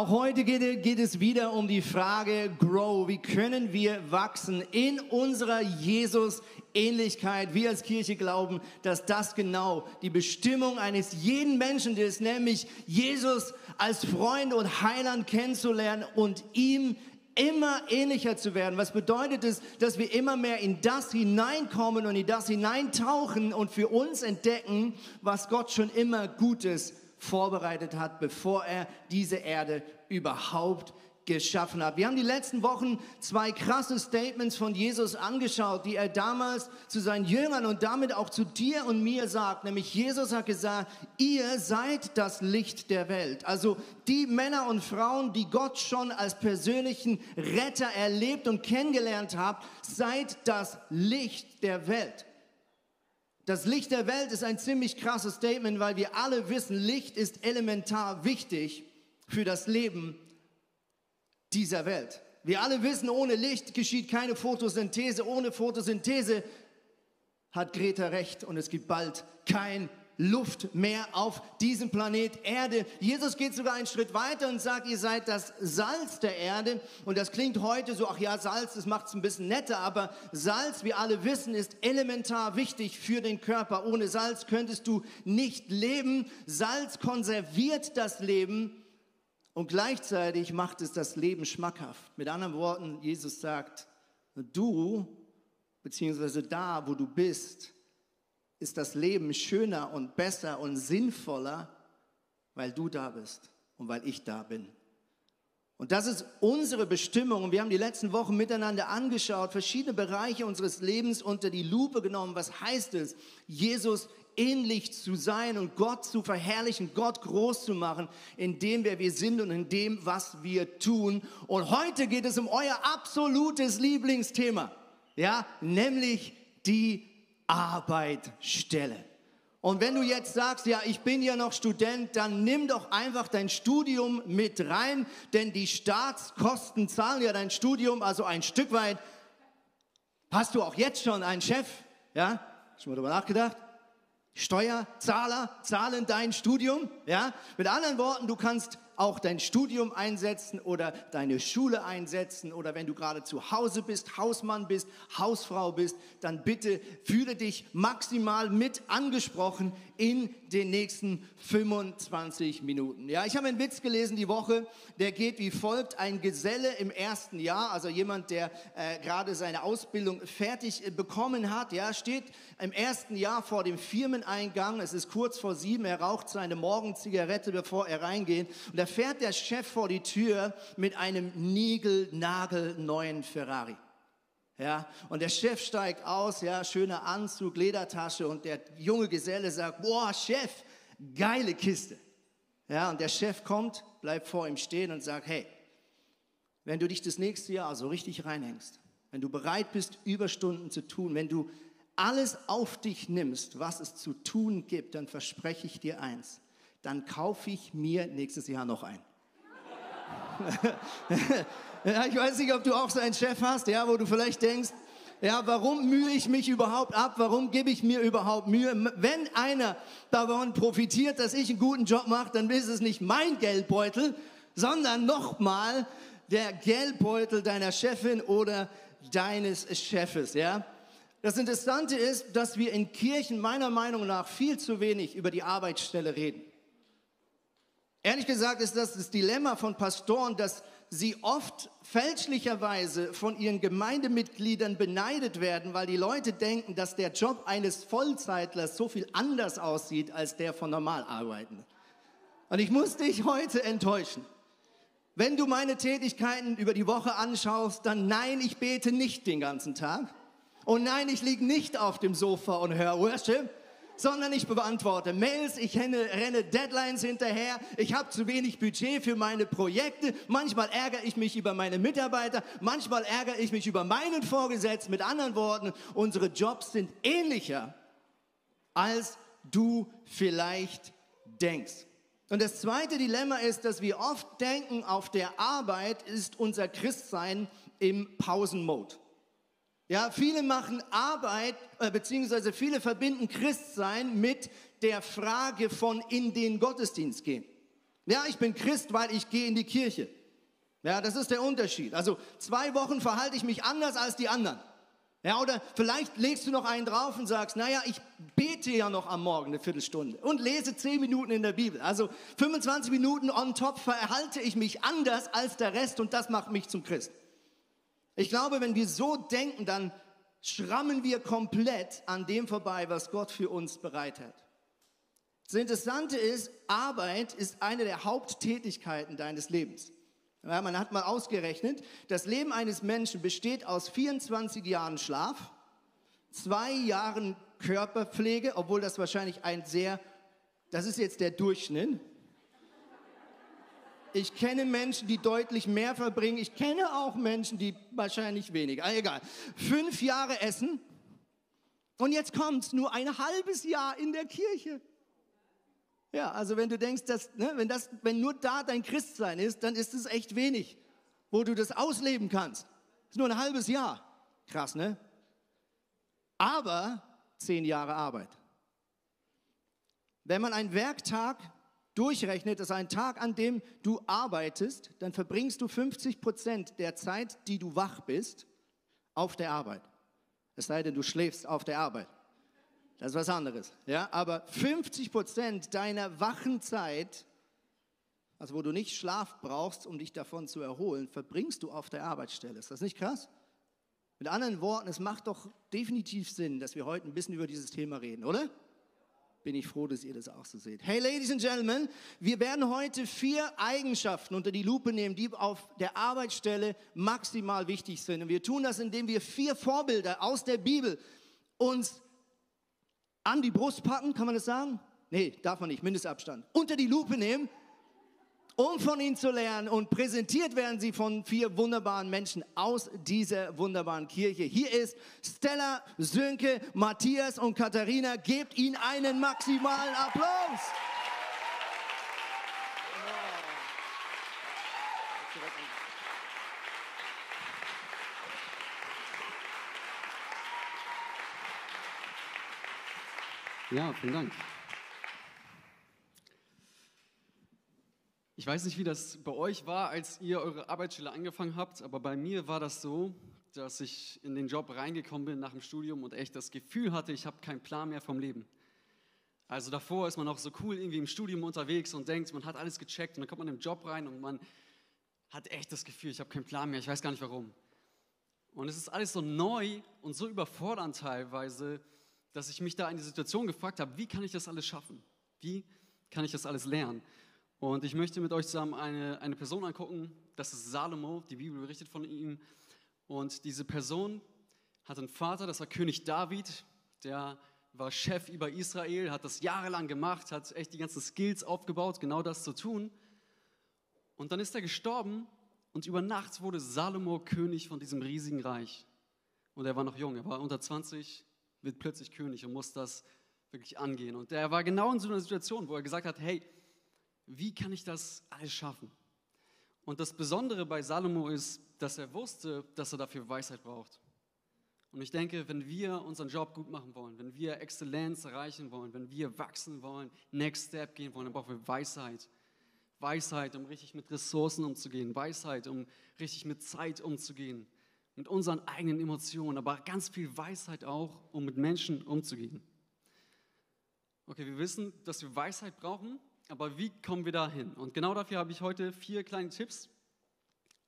Auch heute geht, geht, es wieder um die Frage Grow. Wie können wir wachsen in unserer Jesus-Ähnlichkeit? Wir als Kirche glauben, dass das genau die Bestimmung eines jeden Menschen ist, nämlich Jesus als Freund und Heiland kennenzulernen und ihm immer ähnlicher zu werden. Was bedeutet es, dass wir immer mehr in das hineinkommen und in das hineintauchen und für uns entdecken, was Gott schon immer Gutes vorbereitet hat, bevor er diese Erde überhaupt geschaffen hat. Wir haben die letzten Wochen zwei krasse Statements von Jesus angeschaut, die er damals zu seinen Jüngern und damit auch zu dir und mir sagt. Nämlich Jesus hat gesagt, ihr seid das Licht der Welt. Also die Männer und Frauen, die Gott schon als persönlichen Retter erlebt und kennengelernt habt, seid das Licht der Welt. Das Licht der Welt ist ein ziemlich krasses Statement, weil wir alle wissen, Licht ist elementar wichtig für das Leben dieser Welt. Wir alle wissen, ohne Licht geschieht keine Photosynthese. Ohne Photosynthese hat Greta recht und es gibt bald kein Luft mehr auf diesem Planet Erde. Jesus geht sogar einen Schritt weiter und sagt, ihr seid das Salz der Erde. Und das klingt heute so, ach ja, Salz, das macht es ein bisschen netter, aber Salz, wir alle wissen, ist elementar wichtig für den Körper. Ohne Salz könntest du nicht leben. Salz konserviert das Leben und gleichzeitig macht es das Leben schmackhaft. Mit anderen Worten, Jesus sagt, du, beziehungsweise da, wo du bist, ist das Leben schöner und besser und sinnvoller, weil du da bist und weil ich da bin. Und das ist unsere Bestimmung. Und wir haben die letzten Wochen miteinander angeschaut, verschiedene Bereiche unseres Lebens unter die Lupe genommen. Was heißt es, Jesus ähnlich zu sein und Gott zu verherrlichen, Gott groß zu machen, in dem, wer wir sind und in dem, was wir tun. Und heute geht es um euer absolutes Lieblingsthema, ja, nämlich die Arbeitsstelle. Und wenn du jetzt sagst, ja, ich bin ja noch Student, dann nimm doch einfach dein Studium mit rein, denn die Staatskosten zahlen ja dein Studium, also ein Stück weit. Hast du auch jetzt schon einen Chef? Ja? Du mal darüber nachgedacht? Steuerzahler zahlen dein Studium, ja? Mit anderen Worten, du kannst auch dein Studium einsetzen oder deine Schule einsetzen oder wenn du gerade zu Hause bist, Hausmann bist, Hausfrau bist, dann bitte fühle dich maximal mit angesprochen in den nächsten 25 Minuten. Ja, ich habe einen Witz gelesen die Woche, der geht wie folgt. Ein Geselle im ersten Jahr, also jemand, der äh, gerade seine Ausbildung fertig äh, bekommen hat, ja, steht im ersten Jahr vor dem Firmeneingang. Es ist kurz vor sieben, er raucht seine Morgenzigarette, bevor er reingeht. Und er fährt der Chef vor die Tür mit einem niegelnagelneuen Ferrari. Ja, und der Chef steigt aus, ja, schöner Anzug, Ledertasche und der junge Geselle sagt, boah, Chef, geile Kiste. Ja, und der Chef kommt, bleibt vor ihm stehen und sagt, hey, wenn du dich das nächste Jahr so richtig reinhängst, wenn du bereit bist, Überstunden zu tun, wenn du alles auf dich nimmst, was es zu tun gibt, dann verspreche ich dir eins, dann kaufe ich mir nächstes Jahr noch ein. ja, ich weiß nicht, ob du auch so einen Chef hast, ja, wo du vielleicht denkst, ja, warum mühe ich mich überhaupt ab? Warum gebe ich mir überhaupt Mühe? Wenn einer davon profitiert, dass ich einen guten Job mache, dann ist es nicht mein Geldbeutel, sondern nochmal der Geldbeutel deiner Chefin oder deines Chefes, ja? Das Interessante ist, dass wir in Kirchen meiner Meinung nach viel zu wenig über die Arbeitsstelle reden. Ehrlich gesagt ist das das Dilemma von Pastoren, dass sie oft fälschlicherweise von ihren Gemeindemitgliedern beneidet werden, weil die Leute denken, dass der Job eines Vollzeitlers so viel anders aussieht als der von Normalarbeitenden. Und ich muss dich heute enttäuschen. Wenn du meine Tätigkeiten über die Woche anschaust, dann nein, ich bete nicht den ganzen Tag. Und nein, ich liege nicht auf dem Sofa und höre Worship, sondern ich beantworte Mails, ich renne, renne Deadlines hinterher, ich habe zu wenig Budget für meine Projekte, manchmal ärgere ich mich über meine Mitarbeiter, manchmal ärgere ich mich über meinen Vorgesetzten. Mit anderen Worten, unsere Jobs sind ähnlicher, als du vielleicht denkst. Und das zweite Dilemma ist, dass wir oft denken, auf der Arbeit ist unser Christsein im Pausenmode. Ja, viele machen Arbeit, äh, beziehungsweise viele verbinden Christsein mit der Frage von in den Gottesdienst gehen. Ja, ich bin Christ, weil ich gehe in die Kirche. Ja, das ist der Unterschied. Also zwei Wochen verhalte ich mich anders als die anderen. Ja, oder vielleicht legst du noch einen drauf und sagst, naja, ich bete ja noch am Morgen eine Viertelstunde und lese zehn Minuten in der Bibel. Also 25 Minuten on top verhalte ich mich anders als der Rest und das macht mich zum Christ. Ich glaube, wenn wir so denken, dann schrammen wir komplett an dem vorbei, was Gott für uns bereit hat. Das Interessante ist, Arbeit ist eine der Haupttätigkeiten deines Lebens. Ja, man hat mal ausgerechnet, das Leben eines Menschen besteht aus 24 Jahren Schlaf, zwei Jahren Körperpflege, obwohl das wahrscheinlich ein sehr, das ist jetzt der Durchschnitt, ich kenne Menschen, die deutlich mehr verbringen. Ich kenne auch Menschen, die wahrscheinlich weniger. Ah, egal. Fünf Jahre Essen. Und jetzt kommt's nur ein halbes Jahr in der Kirche. Ja, also wenn du denkst, dass, ne, wenn, das, wenn nur da dein Christsein ist, dann ist es echt wenig, wo du das ausleben kannst. Das ist nur ein halbes Jahr. Krass, ne? Aber zehn Jahre Arbeit. Wenn man einen Werktag durchrechnet, dass ein Tag, an dem du arbeitest, dann verbringst du 50 Prozent der Zeit, die du wach bist, auf der Arbeit. Es sei denn, du schläfst auf der Arbeit. Das ist was anderes. Ja? Aber 50 Prozent deiner wachen Zeit, also wo du nicht Schlaf brauchst, um dich davon zu erholen, verbringst du auf der Arbeitsstelle. Ist das nicht krass? Mit anderen Worten, es macht doch definitiv Sinn, dass wir heute ein bisschen über dieses Thema reden, oder? Bin ich froh, dass ihr das auch so seht. Hey, Ladies and Gentlemen, wir werden heute vier Eigenschaften unter die Lupe nehmen, die auf der Arbeitsstelle maximal wichtig sind. Und wir tun das, indem wir vier Vorbilder aus der Bibel uns an die Brust packen, kann man das sagen? Nee, darf man nicht, Mindestabstand. Unter die Lupe nehmen um von ihnen zu lernen. Und präsentiert werden sie von vier wunderbaren Menschen aus dieser wunderbaren Kirche. Hier ist Stella, Sönke, Matthias und Katharina. Gebt ihnen einen maximalen Applaus. Ja, vielen Dank. Ich weiß nicht, wie das bei euch war, als ihr eure Arbeitsstelle angefangen habt, aber bei mir war das so, dass ich in den Job reingekommen bin nach dem Studium und echt das Gefühl hatte, ich habe keinen Plan mehr vom Leben. Also davor ist man auch so cool irgendwie im Studium unterwegs und denkt, man hat alles gecheckt und dann kommt man im Job rein und man hat echt das Gefühl, ich habe keinen Plan mehr, ich weiß gar nicht warum. Und es ist alles so neu und so überfordernd teilweise, dass ich mich da in die Situation gefragt habe, wie kann ich das alles schaffen? Wie kann ich das alles lernen? Und ich möchte mit euch zusammen eine, eine Person angucken, das ist Salomo, die Bibel berichtet von ihm. Und diese Person hat einen Vater, das war König David, der war Chef über Israel, hat das jahrelang gemacht, hat echt die ganzen Skills aufgebaut, genau das zu tun. Und dann ist er gestorben und über Nacht wurde Salomo König von diesem riesigen Reich. Und er war noch jung, er war unter 20, wird plötzlich König und muss das wirklich angehen. Und er war genau in so einer Situation, wo er gesagt hat, hey, wie kann ich das alles schaffen? Und das Besondere bei Salomo ist, dass er wusste, dass er dafür Weisheit braucht. Und ich denke, wenn wir unseren Job gut machen wollen, wenn wir Exzellenz erreichen wollen, wenn wir wachsen wollen, Next Step gehen wollen, dann brauchen wir Weisheit. Weisheit, um richtig mit Ressourcen umzugehen, Weisheit, um richtig mit Zeit umzugehen, mit unseren eigenen Emotionen, aber ganz viel Weisheit auch, um mit Menschen umzugehen. Okay, wir wissen, dass wir Weisheit brauchen, aber wie kommen wir da hin? Und genau dafür habe ich heute vier kleine Tipps.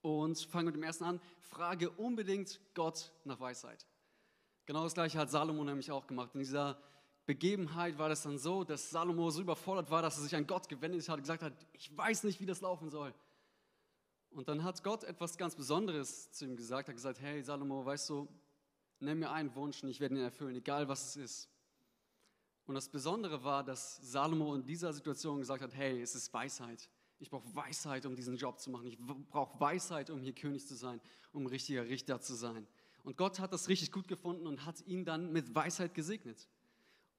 Und fangen mit dem ersten an. Frage unbedingt Gott nach Weisheit. Genau das gleiche hat Salomo nämlich auch gemacht. In dieser Begebenheit war das dann so, dass Salomo so überfordert war, dass er sich an Gott gewendet hat und gesagt hat, ich weiß nicht, wie das laufen soll. Und dann hat Gott etwas ganz Besonderes zu ihm gesagt. Er hat gesagt, hey Salomo, weißt du, nimm mir einen Wunsch und ich werde ihn erfüllen, egal was es ist. Und das Besondere war, dass Salomo in dieser Situation gesagt hat, hey, es ist Weisheit. Ich brauche Weisheit, um diesen Job zu machen. Ich brauche Weisheit, um hier König zu sein, um richtiger Richter zu sein. Und Gott hat das richtig gut gefunden und hat ihn dann mit Weisheit gesegnet.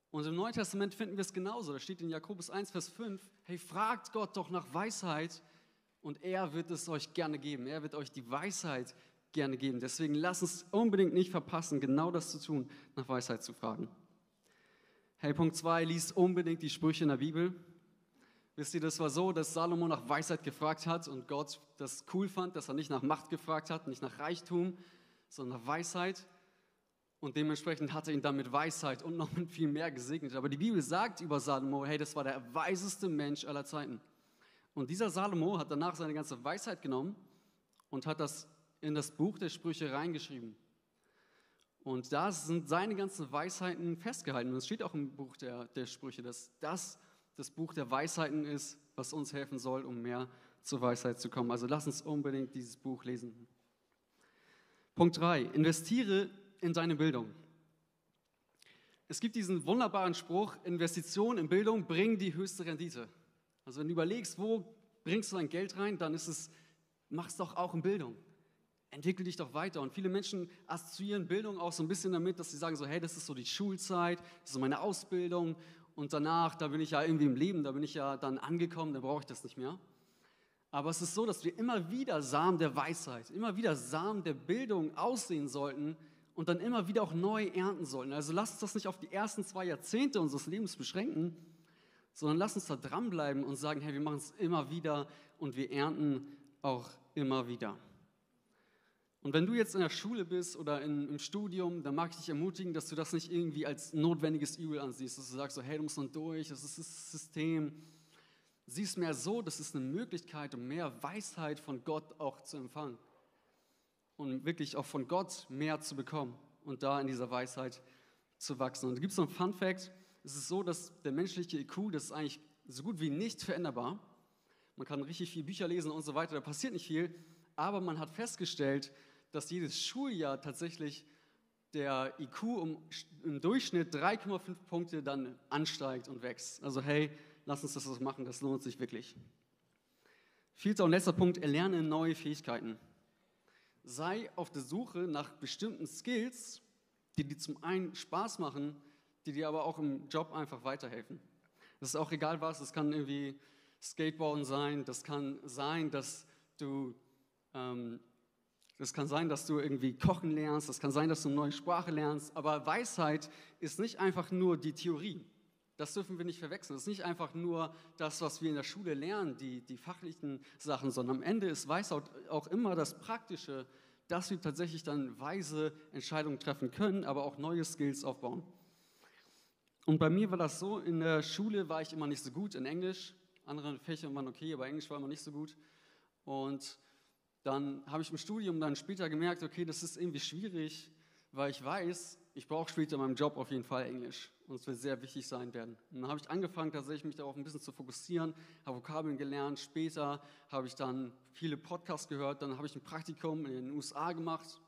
Und im Neuen Testament finden wir es genauso. Da steht in Jakobus 1, Vers 5, hey, fragt Gott doch nach Weisheit und er wird es euch gerne geben. Er wird euch die Weisheit gerne geben. Deswegen lasst uns unbedingt nicht verpassen, genau das zu tun, nach Weisheit zu fragen. Hey, Punkt 2, liest unbedingt die Sprüche in der Bibel. Wisst ihr, das war so, dass Salomo nach Weisheit gefragt hat und Gott das cool fand, dass er nicht nach Macht gefragt hat, nicht nach Reichtum, sondern nach Weisheit. Und dementsprechend hat er ihn dann mit Weisheit und noch mit viel mehr gesegnet. Aber die Bibel sagt über Salomo, hey, das war der weiseste Mensch aller Zeiten. Und dieser Salomo hat danach seine ganze Weisheit genommen und hat das in das Buch der Sprüche reingeschrieben. Und da sind seine ganzen Weisheiten festgehalten. Und es steht auch im Buch der, der Sprüche, dass das das Buch der Weisheiten ist, was uns helfen soll, um mehr zur Weisheit zu kommen. Also lass uns unbedingt dieses Buch lesen. Punkt 3. Investiere in deine Bildung. Es gibt diesen wunderbaren Spruch, Investition in Bildung bringen die höchste Rendite. Also wenn du überlegst, wo bringst du dein Geld rein, dann ist es, mach's doch auch in Bildung entwickel dich doch weiter. Und viele Menschen assoziieren Bildung auch so ein bisschen damit, dass sie sagen so, hey, das ist so die Schulzeit, das ist so meine Ausbildung und danach, da bin ich ja irgendwie im Leben, da bin ich ja dann angekommen, da brauche ich das nicht mehr. Aber es ist so, dass wir immer wieder Samen der Weisheit, immer wieder Samen der Bildung aussehen sollten und dann immer wieder auch neu ernten sollten. Also lasst uns das nicht auf die ersten zwei Jahrzehnte unseres Lebens beschränken, sondern lasst uns da dranbleiben und sagen, hey, wir machen es immer wieder und wir ernten auch immer wieder. Und wenn du jetzt in der Schule bist oder in, im Studium, dann mag ich dich ermutigen, dass du das nicht irgendwie als notwendiges Übel ansiehst, dass du sagst so, hey, du musst noch durch, das ist das System. Sieh es mehr so, das ist eine Möglichkeit, um mehr Weisheit von Gott auch zu empfangen. Und wirklich auch von Gott mehr zu bekommen und da in dieser Weisheit zu wachsen. Und da gibt es noch einen Fun Fact, es ist so, dass der menschliche IQ, das ist eigentlich so gut wie nicht veränderbar. Man kann richtig viele Bücher lesen und so weiter, da passiert nicht viel, aber man hat festgestellt, dass jedes Schuljahr tatsächlich der IQ um, im Durchschnitt 3,5 Punkte dann ansteigt und wächst. Also hey, lass uns das machen, das lohnt sich wirklich. Vierter und letzter Punkt, erlerne neue Fähigkeiten. Sei auf der Suche nach bestimmten Skills, die dir zum einen Spaß machen, die dir aber auch im Job einfach weiterhelfen. Das ist auch egal was, das kann irgendwie Skateboarden sein, das kann sein, dass du ähm, das kann sein, dass du irgendwie kochen lernst, das kann sein, dass du eine neue Sprache lernst, aber Weisheit ist nicht einfach nur die Theorie. Das dürfen wir nicht verwechseln. Das ist nicht einfach nur das, was wir in der Schule lernen, die, die fachlichen Sachen, sondern am Ende ist Weisheit auch immer das Praktische, dass wir tatsächlich dann weise Entscheidungen treffen können, aber auch neue Skills aufbauen. Und bei mir war das so, in der Schule war ich immer nicht so gut in Englisch. Andere Fächer waren okay, aber Englisch war immer nicht so gut. Und dann habe ich im Studium dann später gemerkt, okay, das ist irgendwie schwierig, weil ich weiß, ich brauche später in meinem Job auf jeden Fall Englisch und es wird sehr wichtig sein werden. Und dann habe ich angefangen, tatsächlich mich darauf ein bisschen zu fokussieren, habe Vokabeln gelernt. Später habe ich dann viele Podcasts gehört, dann habe ich ein Praktikum in den USA gemacht.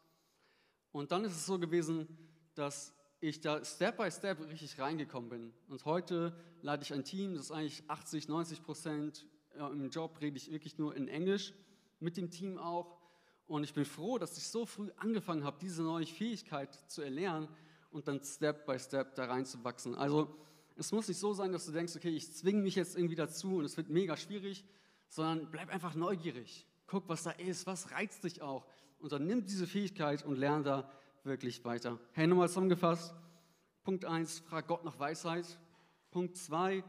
Und dann ist es so gewesen, dass ich da Step by Step richtig reingekommen bin. Und heute leite ich ein Team, das ist eigentlich 80, 90 Prozent im Job rede ich wirklich nur in Englisch mit dem Team auch. Und ich bin froh, dass ich so früh angefangen habe, diese neue Fähigkeit zu erlernen und dann Step by Step da reinzuwachsen. Also es muss nicht so sein, dass du denkst, okay, ich zwinge mich jetzt irgendwie dazu und es wird mega schwierig, sondern bleib einfach neugierig. Guck, was da ist, was reizt dich auch. Und dann nimm diese Fähigkeit und lerne da wirklich weiter. Hey, nochmal zusammengefasst. Punkt 1, frag Gott nach Weisheit. Punkt 2,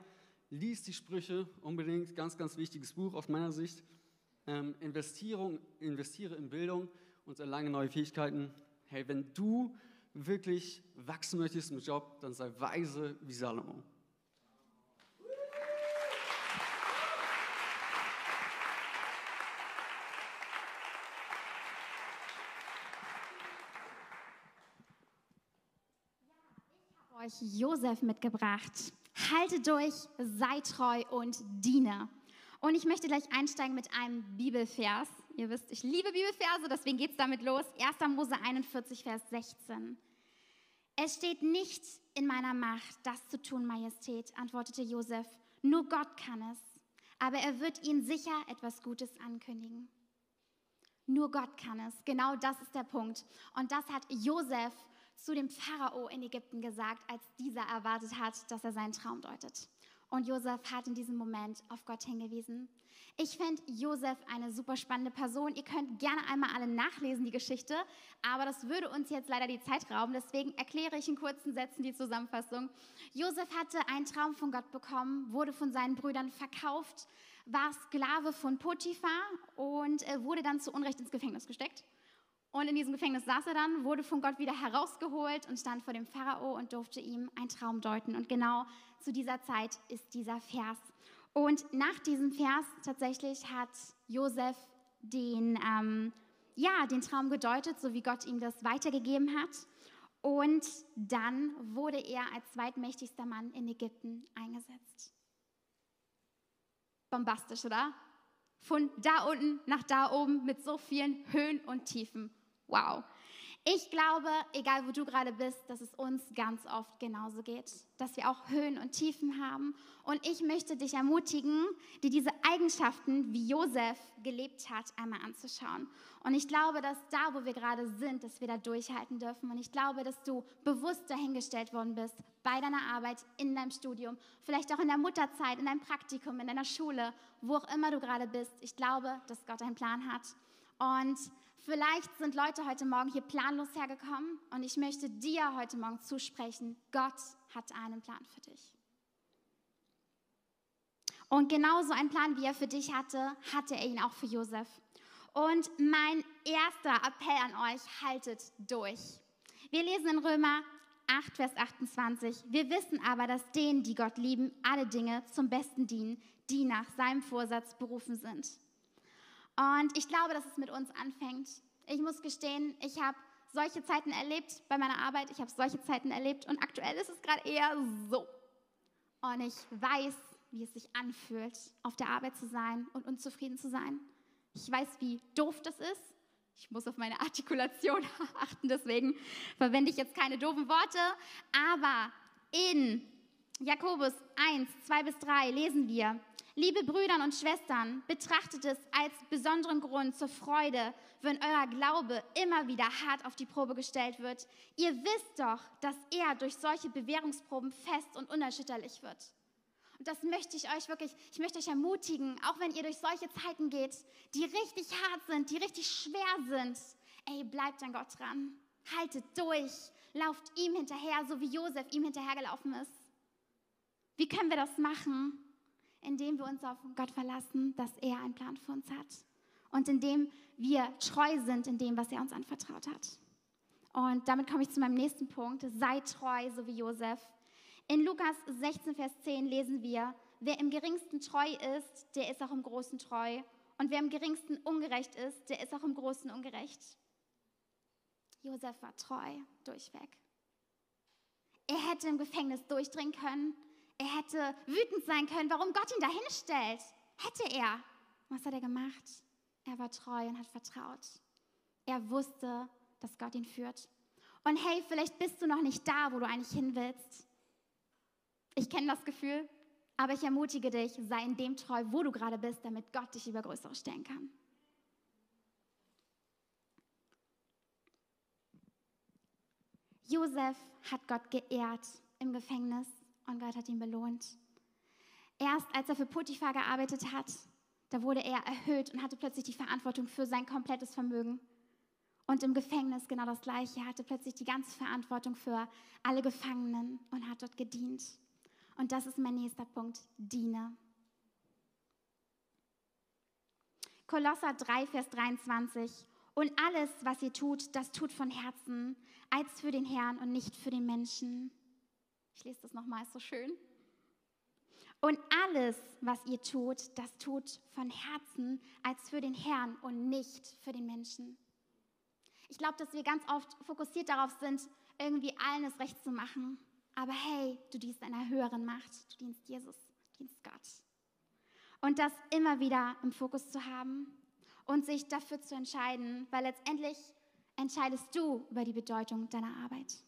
lies die Sprüche, unbedingt, ganz, ganz wichtiges Buch aus meiner Sicht ähm, investiere in Bildung und erlange neue Fähigkeiten. Hey, wenn du wirklich wachsen möchtest im Job, dann sei weise wie Salomo. euch Josef mitgebracht. Halte durch, sei treu und diene. Und ich möchte gleich einsteigen mit einem Bibelvers. Ihr wisst, ich liebe Bibelverse, deswegen geht es damit los. 1. Mose 41, Vers 16. Es steht nicht in meiner Macht, das zu tun, Majestät, antwortete Josef. Nur Gott kann es. Aber er wird ihnen sicher etwas Gutes ankündigen. Nur Gott kann es. Genau das ist der Punkt. Und das hat Josef zu dem Pharao in Ägypten gesagt, als dieser erwartet hat, dass er seinen Traum deutet. Und Josef hat in diesem Moment auf Gott hingewiesen. Ich finde Josef eine super spannende Person. Ihr könnt gerne einmal alle nachlesen, die Geschichte, aber das würde uns jetzt leider die Zeit rauben. Deswegen erkläre ich in kurzen Sätzen die Zusammenfassung. Josef hatte einen Traum von Gott bekommen, wurde von seinen Brüdern verkauft, war Sklave von Potiphar und wurde dann zu Unrecht ins Gefängnis gesteckt. Und in diesem Gefängnis saß er dann, wurde von Gott wieder herausgeholt und stand vor dem Pharao und durfte ihm einen Traum deuten. Und genau zu dieser Zeit ist dieser Vers. Und nach diesem Vers tatsächlich hat Josef den, ähm, ja, den Traum gedeutet, so wie Gott ihm das weitergegeben hat. Und dann wurde er als zweitmächtigster Mann in Ägypten eingesetzt. Bombastisch, oder? Von da unten nach da oben mit so vielen Höhen und Tiefen. Wow. Ich glaube, egal wo du gerade bist, dass es uns ganz oft genauso geht, dass wir auch Höhen und Tiefen haben. Und ich möchte dich ermutigen, dir diese Eigenschaften, wie Josef gelebt hat, einmal anzuschauen. Und ich glaube, dass da, wo wir gerade sind, dass wir da durchhalten dürfen. Und ich glaube, dass du bewusst dahingestellt worden bist, bei deiner Arbeit, in deinem Studium, vielleicht auch in der Mutterzeit, in deinem Praktikum, in deiner Schule, wo auch immer du gerade bist. Ich glaube, dass Gott einen Plan hat. Und Vielleicht sind Leute heute Morgen hier planlos hergekommen und ich möchte dir heute Morgen zusprechen, Gott hat einen Plan für dich. Und genauso einen Plan, wie er für dich hatte, hatte er ihn auch für Josef. Und mein erster Appell an euch, haltet durch. Wir lesen in Römer 8, Vers 28. Wir wissen aber, dass denen, die Gott lieben, alle Dinge zum Besten dienen, die nach seinem Vorsatz berufen sind. Und ich glaube, dass es mit uns anfängt. Ich muss gestehen, ich habe solche Zeiten erlebt bei meiner Arbeit, ich habe solche Zeiten erlebt und aktuell ist es gerade eher so. Und ich weiß, wie es sich anfühlt, auf der Arbeit zu sein und unzufrieden zu sein. Ich weiß, wie doof das ist. Ich muss auf meine Artikulation achten, deswegen verwende ich jetzt keine doofen Worte. Aber in Jakobus 1, 2 bis 3 lesen wir, Liebe Brüder und Schwestern, betrachtet es als besonderen Grund zur Freude, wenn euer Glaube immer wieder hart auf die Probe gestellt wird. Ihr wisst doch, dass er durch solche Bewährungsproben fest und unerschütterlich wird. Und das möchte ich euch wirklich, ich möchte euch ermutigen, auch wenn ihr durch solche Zeiten geht, die richtig hart sind, die richtig schwer sind. Ey, bleibt an Gott dran. Haltet durch. Lauft ihm hinterher, so wie Josef ihm hinterhergelaufen ist. Wie können wir das machen? indem wir uns auf Gott verlassen, dass er einen Plan für uns hat und indem wir treu sind in dem, was er uns anvertraut hat. Und damit komme ich zu meinem nächsten Punkt. Sei treu, so wie Josef. In Lukas 16, Vers 10 lesen wir, wer im geringsten treu ist, der ist auch im Großen treu. Und wer im geringsten ungerecht ist, der ist auch im Großen ungerecht. Josef war treu durchweg. Er hätte im Gefängnis durchdringen können. Er hätte wütend sein können, warum Gott ihn dahin stellt. Hätte er. Was hat er gemacht? Er war treu und hat vertraut. Er wusste, dass Gott ihn führt. Und hey, vielleicht bist du noch nicht da, wo du eigentlich hin willst. Ich kenne das Gefühl, aber ich ermutige dich, sei in dem treu, wo du gerade bist, damit Gott dich über Größeres stellen kann. Josef hat Gott geehrt im Gefängnis und Gott hat ihn belohnt. Erst als er für Potiphar gearbeitet hat, da wurde er erhöht und hatte plötzlich die Verantwortung für sein komplettes Vermögen. Und im Gefängnis genau das Gleiche. Er hatte plötzlich die ganze Verantwortung für alle Gefangenen und hat dort gedient. Und das ist mein nächster Punkt. Diene. Kolosser 3, Vers 23. Und alles, was ihr tut, das tut von Herzen, als für den Herrn und nicht für den Menschen. Ich lese das nochmal, ist so schön. Und alles, was ihr tut, das tut von Herzen als für den Herrn und nicht für den Menschen. Ich glaube, dass wir ganz oft fokussiert darauf sind, irgendwie allen es recht zu machen. Aber hey, du dienst einer höheren Macht. Du dienst Jesus, du dienst Gott. Und das immer wieder im Fokus zu haben. und sich dafür zu entscheiden, weil letztendlich entscheidest du über die Bedeutung deiner Arbeit.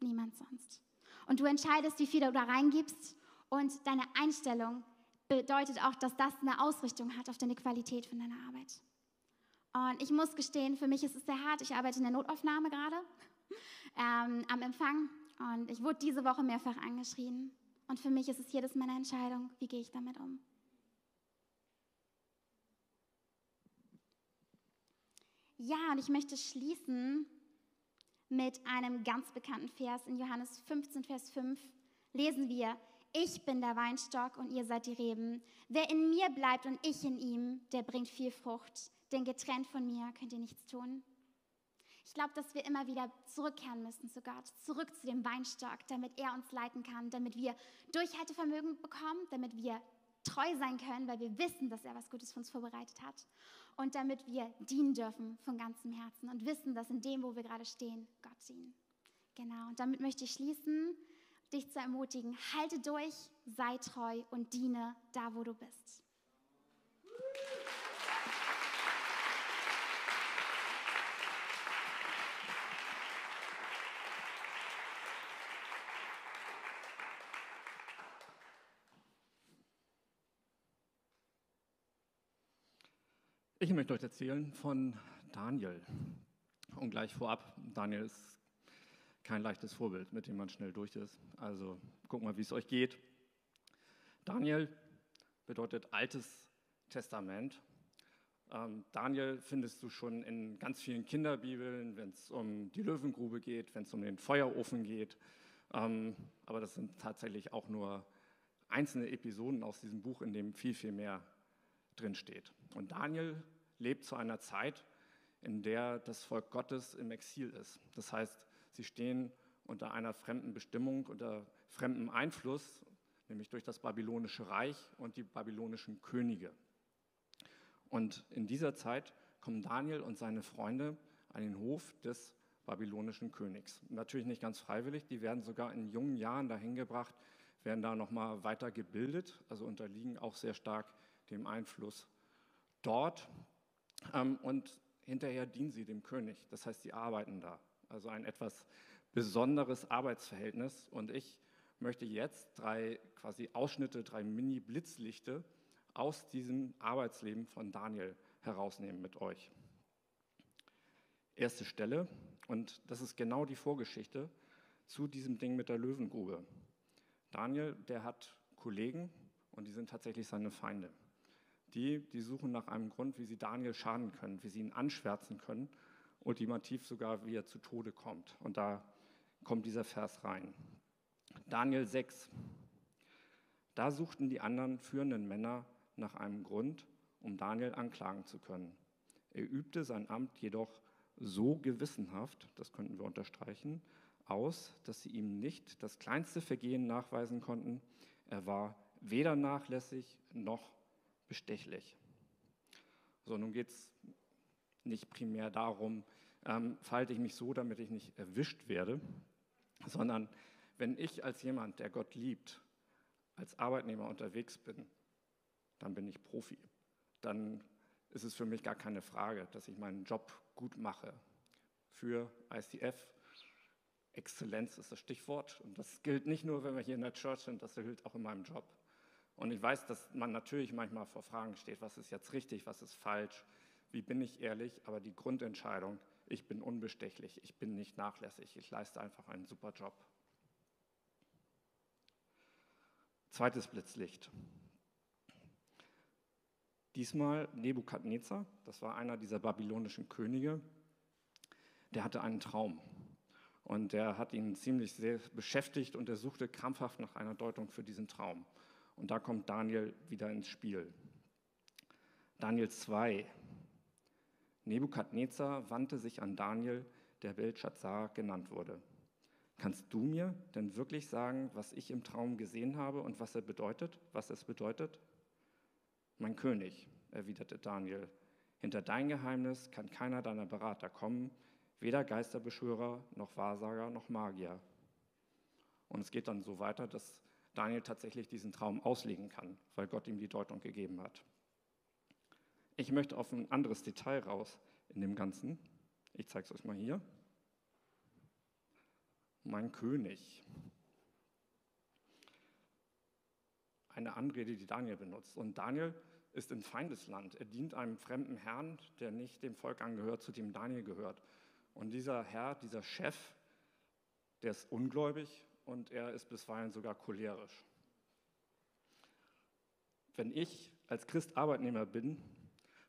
Niemand sonst. Und du entscheidest, wie viel du da reingibst und deine Einstellung bedeutet auch, dass das eine Ausrichtung hat auf deine Qualität von deiner Arbeit. Und ich muss gestehen, für mich ist es sehr hart. Ich arbeite in der Notaufnahme gerade ähm, am Empfang und ich wurde diese Woche mehrfach angeschrien. Und für mich ist es jedes Mal eine Entscheidung, wie gehe ich damit um. Ja, und ich möchte schließen mit einem ganz bekannten Vers in Johannes 15, Vers 5. Lesen wir, ich bin der Weinstock und ihr seid die Reben. Wer in mir bleibt und ich in ihm, der bringt viel Frucht. Denn getrennt von mir könnt ihr nichts tun. Ich glaube, dass wir immer wieder zurückkehren müssen zu Gott, zurück zu dem Weinstock, damit er uns leiten kann, damit wir Durchhaltevermögen bekommen, damit wir treu sein können, weil wir wissen, dass er was Gutes für uns vorbereitet hat und damit wir dienen dürfen von ganzem Herzen und wissen, dass in dem, wo wir gerade stehen, Gott dienen. Genau, und damit möchte ich schließen, dich zu ermutigen, halte durch, sei treu und diene da, wo du bist. Ich möchte euch erzählen von Daniel. Und gleich vorab, Daniel ist kein leichtes Vorbild, mit dem man schnell durch ist. Also guck mal, wie es euch geht. Daniel bedeutet Altes Testament. Ähm, Daniel findest du schon in ganz vielen Kinderbibeln, wenn es um die Löwengrube geht, wenn es um den Feuerofen geht. Ähm, aber das sind tatsächlich auch nur einzelne Episoden aus diesem Buch, in dem viel, viel mehr drin steht. Und Daniel lebt zu einer Zeit, in der das Volk Gottes im Exil ist. Das heißt, sie stehen unter einer fremden Bestimmung, unter fremdem Einfluss, nämlich durch das babylonische Reich und die babylonischen Könige. Und in dieser Zeit kommen Daniel und seine Freunde an den Hof des babylonischen Königs. Natürlich nicht ganz freiwillig, die werden sogar in jungen Jahren dahin gebracht, werden da nochmal weiter gebildet, also unterliegen auch sehr stark dem Einfluss dort. Ähm, und hinterher dienen sie dem König. Das heißt, sie arbeiten da. Also ein etwas besonderes Arbeitsverhältnis. Und ich möchte jetzt drei quasi Ausschnitte, drei Mini-Blitzlichte aus diesem Arbeitsleben von Daniel herausnehmen mit euch. Erste Stelle, und das ist genau die Vorgeschichte zu diesem Ding mit der Löwengrube. Daniel, der hat Kollegen und die sind tatsächlich seine Feinde. Die, die suchen nach einem Grund, wie sie Daniel schaden können, wie sie ihn anschwärzen können, ultimativ sogar, wie er zu Tode kommt. Und da kommt dieser Vers rein. Daniel 6. Da suchten die anderen führenden Männer nach einem Grund, um Daniel anklagen zu können. Er übte sein Amt jedoch so gewissenhaft, das könnten wir unterstreichen, aus, dass sie ihm nicht das kleinste Vergehen nachweisen konnten. Er war weder nachlässig noch bestechlich. So, nun geht es nicht primär darum, ähm, verhalte ich mich so, damit ich nicht erwischt werde, sondern wenn ich als jemand, der Gott liebt, als Arbeitnehmer unterwegs bin, dann bin ich Profi. Dann ist es für mich gar keine Frage, dass ich meinen Job gut mache. Für ICF, Exzellenz ist das Stichwort. Und das gilt nicht nur, wenn wir hier in der Church sind, das gilt auch in meinem Job. Und ich weiß, dass man natürlich manchmal vor Fragen steht, was ist jetzt richtig, was ist falsch, wie bin ich ehrlich, aber die Grundentscheidung, ich bin unbestechlich, ich bin nicht nachlässig, ich leiste einfach einen super Job. Zweites Blitzlicht. Diesmal Nebukadnezar, das war einer dieser babylonischen Könige, der hatte einen Traum. Und der hat ihn ziemlich sehr beschäftigt und er suchte krampfhaft nach einer Deutung für diesen Traum. Und da kommt Daniel wieder ins Spiel. Daniel 2. Nebukadnezar wandte sich an Daniel, der Belshazzar genannt wurde. Kannst du mir denn wirklich sagen, was ich im Traum gesehen habe und was er bedeutet, was es bedeutet? Mein König, erwiderte Daniel, hinter dein Geheimnis kann keiner deiner Berater kommen, weder Geisterbeschwörer noch Wahrsager noch Magier. Und es geht dann so weiter, dass Daniel tatsächlich diesen Traum auslegen kann, weil Gott ihm die Deutung gegeben hat. Ich möchte auf ein anderes Detail raus in dem Ganzen. Ich zeige es euch mal hier. Mein König. Eine Anrede, die Daniel benutzt. Und Daniel ist in Feindesland. Er dient einem fremden Herrn, der nicht dem Volk angehört, zu dem Daniel gehört. Und dieser Herr, dieser Chef, der ist ungläubig und er ist bisweilen sogar cholerisch. Wenn ich als Christ Arbeitnehmer bin,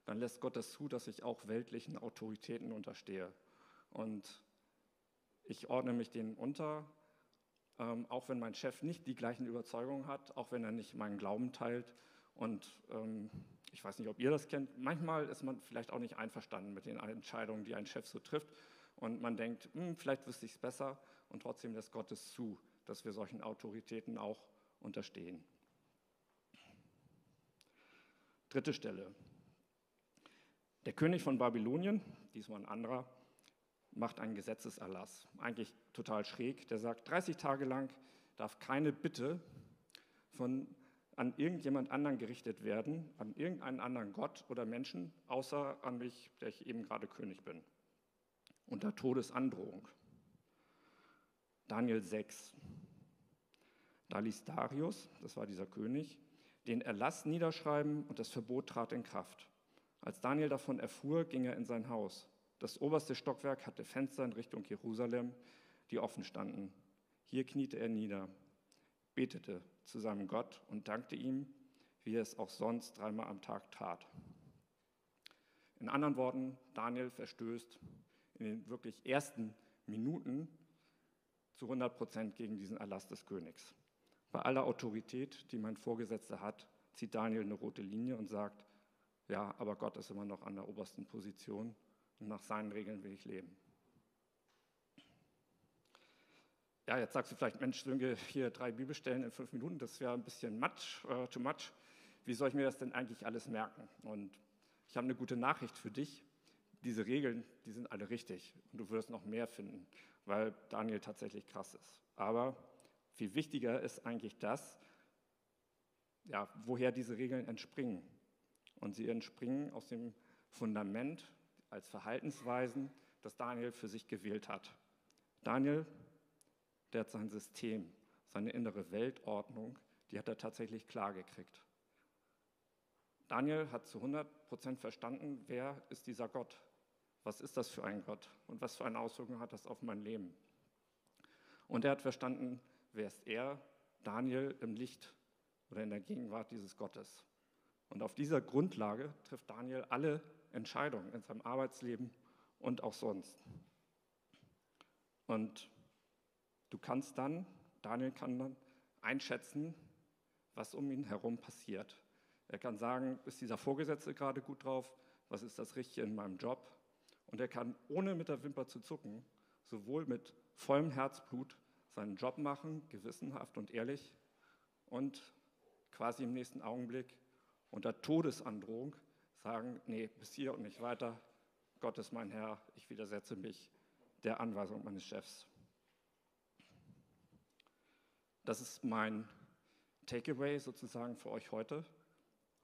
dann lässt Gott das zu, dass ich auch weltlichen Autoritäten unterstehe. Und ich ordne mich denen unter, ähm, auch wenn mein Chef nicht die gleichen Überzeugungen hat, auch wenn er nicht meinen Glauben teilt. Und ähm, ich weiß nicht, ob ihr das kennt. Manchmal ist man vielleicht auch nicht einverstanden mit den Entscheidungen, die ein Chef so trifft. Und man denkt, hm, vielleicht wüsste ich es besser. Und trotzdem lässt Gott es zu, dass wir solchen Autoritäten auch unterstehen. Dritte Stelle. Der König von Babylonien, diesmal ein anderer, macht einen Gesetzeserlass. Eigentlich total schräg. Der sagt, 30 Tage lang darf keine Bitte von, an irgendjemand anderen gerichtet werden, an irgendeinen anderen Gott oder Menschen, außer an mich, der ich eben gerade König bin. Unter Todesandrohung. Daniel 6. Da ließ Darius, das war dieser König, den Erlass niederschreiben und das Verbot trat in Kraft. Als Daniel davon erfuhr, ging er in sein Haus. Das oberste Stockwerk hatte Fenster in Richtung Jerusalem, die offen standen. Hier kniete er nieder, betete zu seinem Gott und dankte ihm, wie er es auch sonst dreimal am Tag tat. In anderen Worten, Daniel verstößt in den wirklich ersten Minuten zu 100 Prozent gegen diesen Erlass des Königs. Bei aller Autorität, die mein Vorgesetzter hat, zieht Daniel eine rote Linie und sagt, ja, aber Gott ist immer noch an der obersten Position und nach seinen Regeln will ich leben. Ja, jetzt sagst du vielleicht, Mensch, Sönke, hier drei Bibelstellen in fünf Minuten, das wäre ein bisschen much, uh, too much. Wie soll ich mir das denn eigentlich alles merken? Und ich habe eine gute Nachricht für dich. Diese Regeln, die sind alle richtig und du wirst noch mehr finden, weil Daniel tatsächlich krass ist. Aber viel wichtiger ist eigentlich das, ja, woher diese Regeln entspringen. Und sie entspringen aus dem Fundament als Verhaltensweisen, das Daniel für sich gewählt hat. Daniel, der hat sein System, seine innere Weltordnung, die hat er tatsächlich klar gekriegt. Daniel hat zu 100 Prozent verstanden, wer ist dieser Gott? Was ist das für ein Gott? Und was für eine Auswirkung hat das auf mein Leben? Und er hat verstanden, wer ist er, Daniel, im Licht oder in der Gegenwart dieses Gottes. Und auf dieser Grundlage trifft Daniel alle Entscheidungen in seinem Arbeitsleben und auch sonst. Und du kannst dann, Daniel kann dann einschätzen, was um ihn herum passiert. Er kann sagen, ist dieser Vorgesetzte gerade gut drauf? Was ist das Richtige in meinem Job? Und er kann, ohne mit der Wimper zu zucken, sowohl mit vollem Herzblut seinen Job machen, gewissenhaft und ehrlich, und quasi im nächsten Augenblick unter Todesandrohung sagen, nee, bis hier und nicht weiter, Gott ist mein Herr, ich widersetze mich der Anweisung meines Chefs. Das ist mein Takeaway sozusagen für euch heute.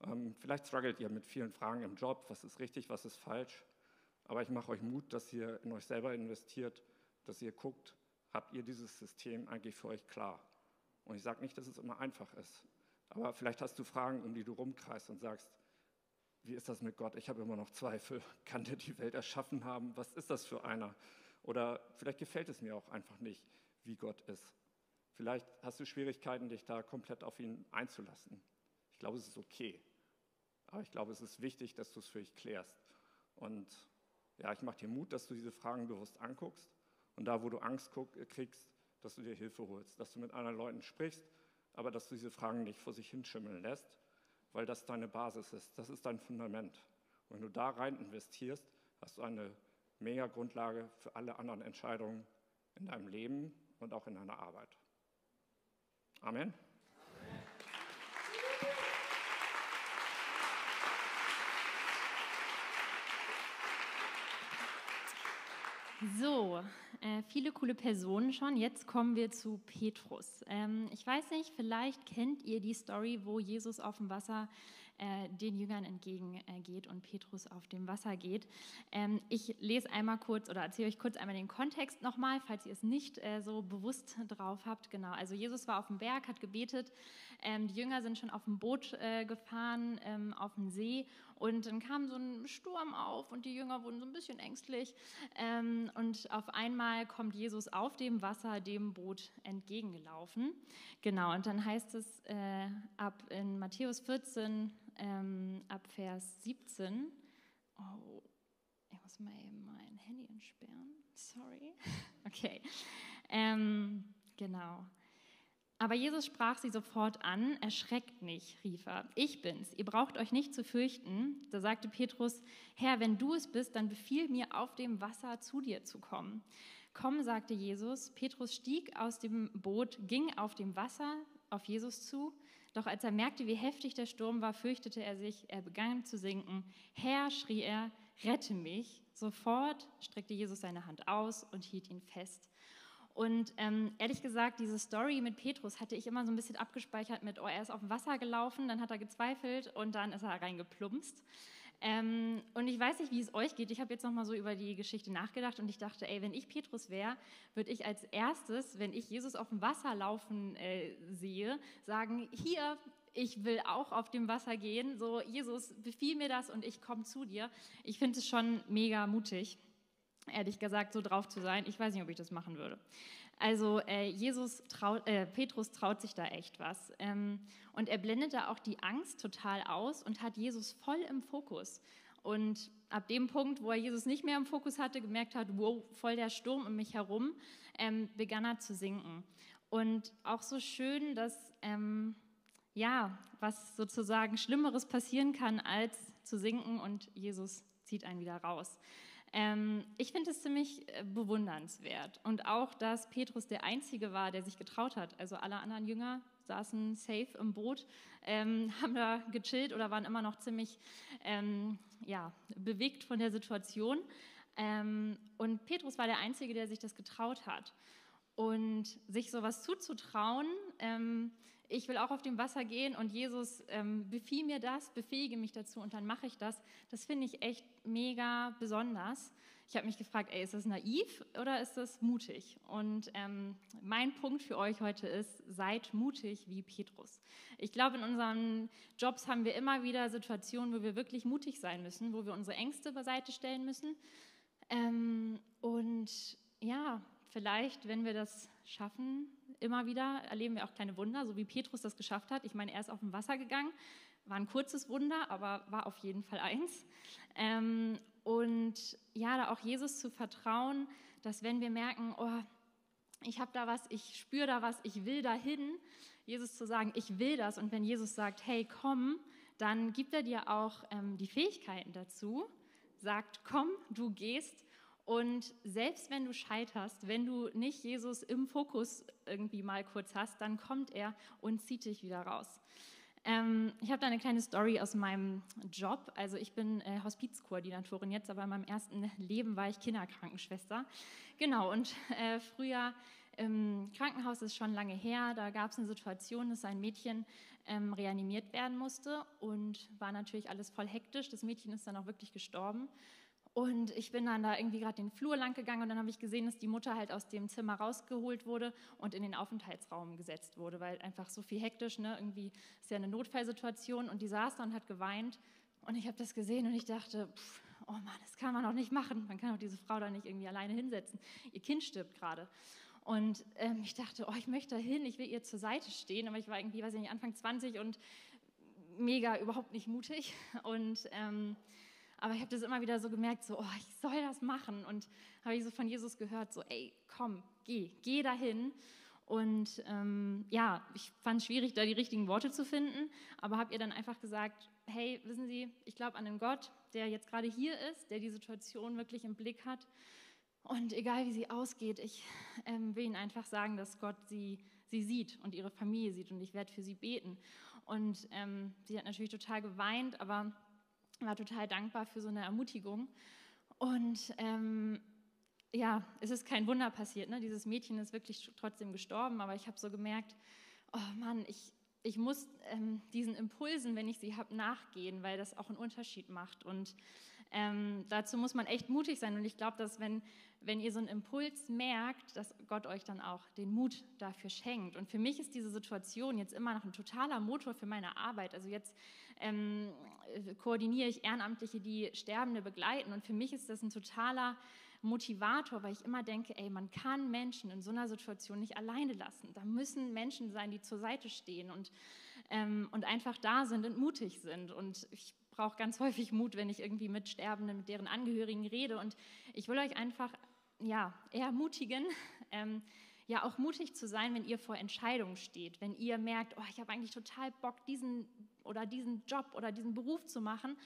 Ähm, vielleicht struggelt ihr mit vielen Fragen im Job, was ist richtig, was ist falsch, aber ich mache euch Mut, dass ihr in euch selber investiert, dass ihr guckt, habt ihr dieses System eigentlich für euch klar? Und ich sage nicht, dass es immer einfach ist. Aber vielleicht hast du Fragen, um die du rumkreist und sagst, wie ist das mit Gott? Ich habe immer noch Zweifel. Kann der die Welt erschaffen haben? Was ist das für einer? Oder vielleicht gefällt es mir auch einfach nicht, wie Gott ist. Vielleicht hast du Schwierigkeiten, dich da komplett auf ihn einzulassen. Ich glaube, es ist okay. Aber ich glaube, es ist wichtig, dass du es für dich klärst. Und ja, ich mache dir Mut, dass du diese Fragen bewusst anguckst. Und da, wo du Angst kriegst, dass du dir Hilfe holst, dass du mit anderen Leuten sprichst aber dass du diese Fragen nicht vor sich hinschimmeln lässt, weil das deine Basis ist, das ist dein Fundament. Und wenn du da rein investierst, hast du eine mega Grundlage für alle anderen Entscheidungen in deinem Leben und auch in deiner Arbeit. Amen. So, äh, viele coole Personen schon. Jetzt kommen wir zu Petrus. Ähm, ich weiß nicht, vielleicht kennt ihr die Story, wo Jesus auf dem Wasser äh, den Jüngern entgegengeht und Petrus auf dem Wasser geht. Ähm, ich lese einmal kurz oder erzähle euch kurz einmal den Kontext nochmal, falls ihr es nicht äh, so bewusst drauf habt. Genau, also Jesus war auf dem Berg, hat gebetet, ähm, die Jünger sind schon auf dem Boot äh, gefahren, ähm, auf dem See und dann kam so ein Sturm auf und die Jünger wurden so ein bisschen ängstlich. Ähm, und auf einmal kommt Jesus auf dem Wasser dem Boot entgegengelaufen. Genau, und dann heißt es äh, ab in Matthäus 14, ähm, ab Vers 17. Oh, ich muss mal eben mein Handy entsperren. Sorry. Okay. Ähm, genau. Aber Jesus sprach sie sofort an, erschreckt nicht, rief er, ich bin's, ihr braucht euch nicht zu fürchten. Da sagte Petrus, Herr, wenn du es bist, dann befiehl mir auf dem Wasser zu dir zu kommen. Komm, sagte Jesus. Petrus stieg aus dem Boot, ging auf dem Wasser auf Jesus zu. Doch als er merkte, wie heftig der Sturm war, fürchtete er sich, er begann zu sinken. Herr, schrie er, rette mich. Sofort streckte Jesus seine Hand aus und hielt ihn fest. Und ähm, ehrlich gesagt, diese Story mit Petrus hatte ich immer so ein bisschen abgespeichert mit, oh, er ist auf dem Wasser gelaufen, dann hat er gezweifelt und dann ist er reingeplumpst. Ähm, und ich weiß nicht, wie es euch geht. Ich habe jetzt nochmal so über die Geschichte nachgedacht und ich dachte, ey, wenn ich Petrus wäre, würde ich als erstes, wenn ich Jesus auf dem Wasser laufen äh, sehe, sagen, hier, ich will auch auf dem Wasser gehen. So, Jesus, befiehl mir das und ich komme zu dir. Ich finde es schon mega mutig ehrlich gesagt, so drauf zu sein. Ich weiß nicht, ob ich das machen würde. Also äh, Jesus traut, äh, Petrus traut sich da echt was. Ähm, und er blendet da auch die Angst total aus und hat Jesus voll im Fokus. Und ab dem Punkt, wo er Jesus nicht mehr im Fokus hatte, gemerkt hat, wow, voll der Sturm um mich herum, ähm, begann er zu sinken. Und auch so schön, dass, ähm, ja, was sozusagen Schlimmeres passieren kann, als zu sinken und Jesus zieht einen wieder raus. Ähm, ich finde es ziemlich äh, bewundernswert. Und auch, dass Petrus der Einzige war, der sich getraut hat. Also alle anderen Jünger saßen safe im Boot, ähm, haben da gechillt oder waren immer noch ziemlich ähm, ja, bewegt von der Situation. Ähm, und Petrus war der Einzige, der sich das getraut hat. Und sich sowas zuzutrauen, ähm, ich will auch auf dem Wasser gehen und Jesus ähm, befiehl mir das, befähige mich dazu und dann mache ich das. Das finde ich echt mega besonders. Ich habe mich gefragt, ey, ist das naiv oder ist das mutig? Und ähm, mein Punkt für euch heute ist, seid mutig wie Petrus. Ich glaube, in unseren Jobs haben wir immer wieder Situationen, wo wir wirklich mutig sein müssen, wo wir unsere Ängste beiseite stellen müssen. Ähm, und ja, vielleicht, wenn wir das schaffen, immer wieder erleben wir auch kleine Wunder, so wie Petrus das geschafft hat. Ich meine, er ist auf dem Wasser gegangen, war ein kurzes Wunder, aber war auf jeden Fall eins. Ähm, und ja, da auch Jesus zu vertrauen, dass wenn wir merken, oh, ich habe da was, ich spüre da was, ich will dahin, Jesus zu sagen, ich will das. Und wenn Jesus sagt, hey, komm, dann gibt er dir auch ähm, die Fähigkeiten dazu, sagt, komm, du gehst und selbst wenn du scheiterst, wenn du nicht Jesus im Fokus irgendwie mal kurz hast, dann kommt er und zieht dich wieder raus. Ähm, ich habe da eine kleine Story aus meinem Job. Also ich bin äh, Hospizkoordinatorin jetzt, aber in meinem ersten Leben war ich Kinderkrankenschwester. Genau, und äh, früher im Krankenhaus ist schon lange her, da gab es eine Situation, dass ein Mädchen ähm, reanimiert werden musste und war natürlich alles voll hektisch. Das Mädchen ist dann auch wirklich gestorben. Und ich bin dann da irgendwie gerade den Flur lang gegangen und dann habe ich gesehen, dass die Mutter halt aus dem Zimmer rausgeholt wurde und in den Aufenthaltsraum gesetzt wurde, weil einfach so viel hektisch, ne? irgendwie ist ja eine Notfallsituation. Und die saß da und hat geweint. Und ich habe das gesehen und ich dachte, pff, oh Mann, das kann man doch nicht machen, man kann auch diese Frau da nicht irgendwie alleine hinsetzen, ihr Kind stirbt gerade. Und ähm, ich dachte, oh, ich möchte da hin, ich will ihr zur Seite stehen, aber ich war irgendwie, weiß ich nicht, Anfang 20 und mega überhaupt nicht mutig. Und ähm, aber ich habe das immer wieder so gemerkt, so, oh, ich soll das machen. Und habe ich so von Jesus gehört, so, ey, komm, geh, geh dahin. Und ähm, ja, ich fand es schwierig, da die richtigen Worte zu finden, aber habe ihr dann einfach gesagt, hey, wissen Sie, ich glaube an den Gott, der jetzt gerade hier ist, der die Situation wirklich im Blick hat. Und egal wie sie ausgeht, ich ähm, will Ihnen einfach sagen, dass Gott sie, sie sieht und ihre Familie sieht und ich werde für sie beten. Und ähm, sie hat natürlich total geweint, aber war total dankbar für so eine Ermutigung. Und ähm, ja, es ist kein Wunder passiert. Ne? Dieses Mädchen ist wirklich trotzdem gestorben, aber ich habe so gemerkt, oh Mann, ich, ich muss ähm, diesen Impulsen, wenn ich sie habe, nachgehen, weil das auch einen Unterschied macht. Und ähm, dazu muss man echt mutig sein. Und ich glaube, dass wenn, wenn ihr so einen Impuls merkt, dass Gott euch dann auch den Mut dafür schenkt. Und für mich ist diese Situation jetzt immer noch ein totaler Motor für meine Arbeit. Also jetzt ähm, koordiniere ich Ehrenamtliche, die Sterbende begleiten. Und für mich ist das ein totaler Motivator, weil ich immer denke, ey, man kann Menschen in so einer Situation nicht alleine lassen. Da müssen Menschen sein, die zur Seite stehen und, ähm, und einfach da sind und mutig sind. Und ich brauche ganz häufig Mut, wenn ich irgendwie mit Sterbenden, mit deren Angehörigen rede. Und ich will euch einfach ja, ermutigen, ähm, ja auch mutig zu sein, wenn ihr vor Entscheidungen steht, wenn ihr merkt, oh, ich habe eigentlich total Bock, diesen oder diesen Job oder diesen Beruf zu machen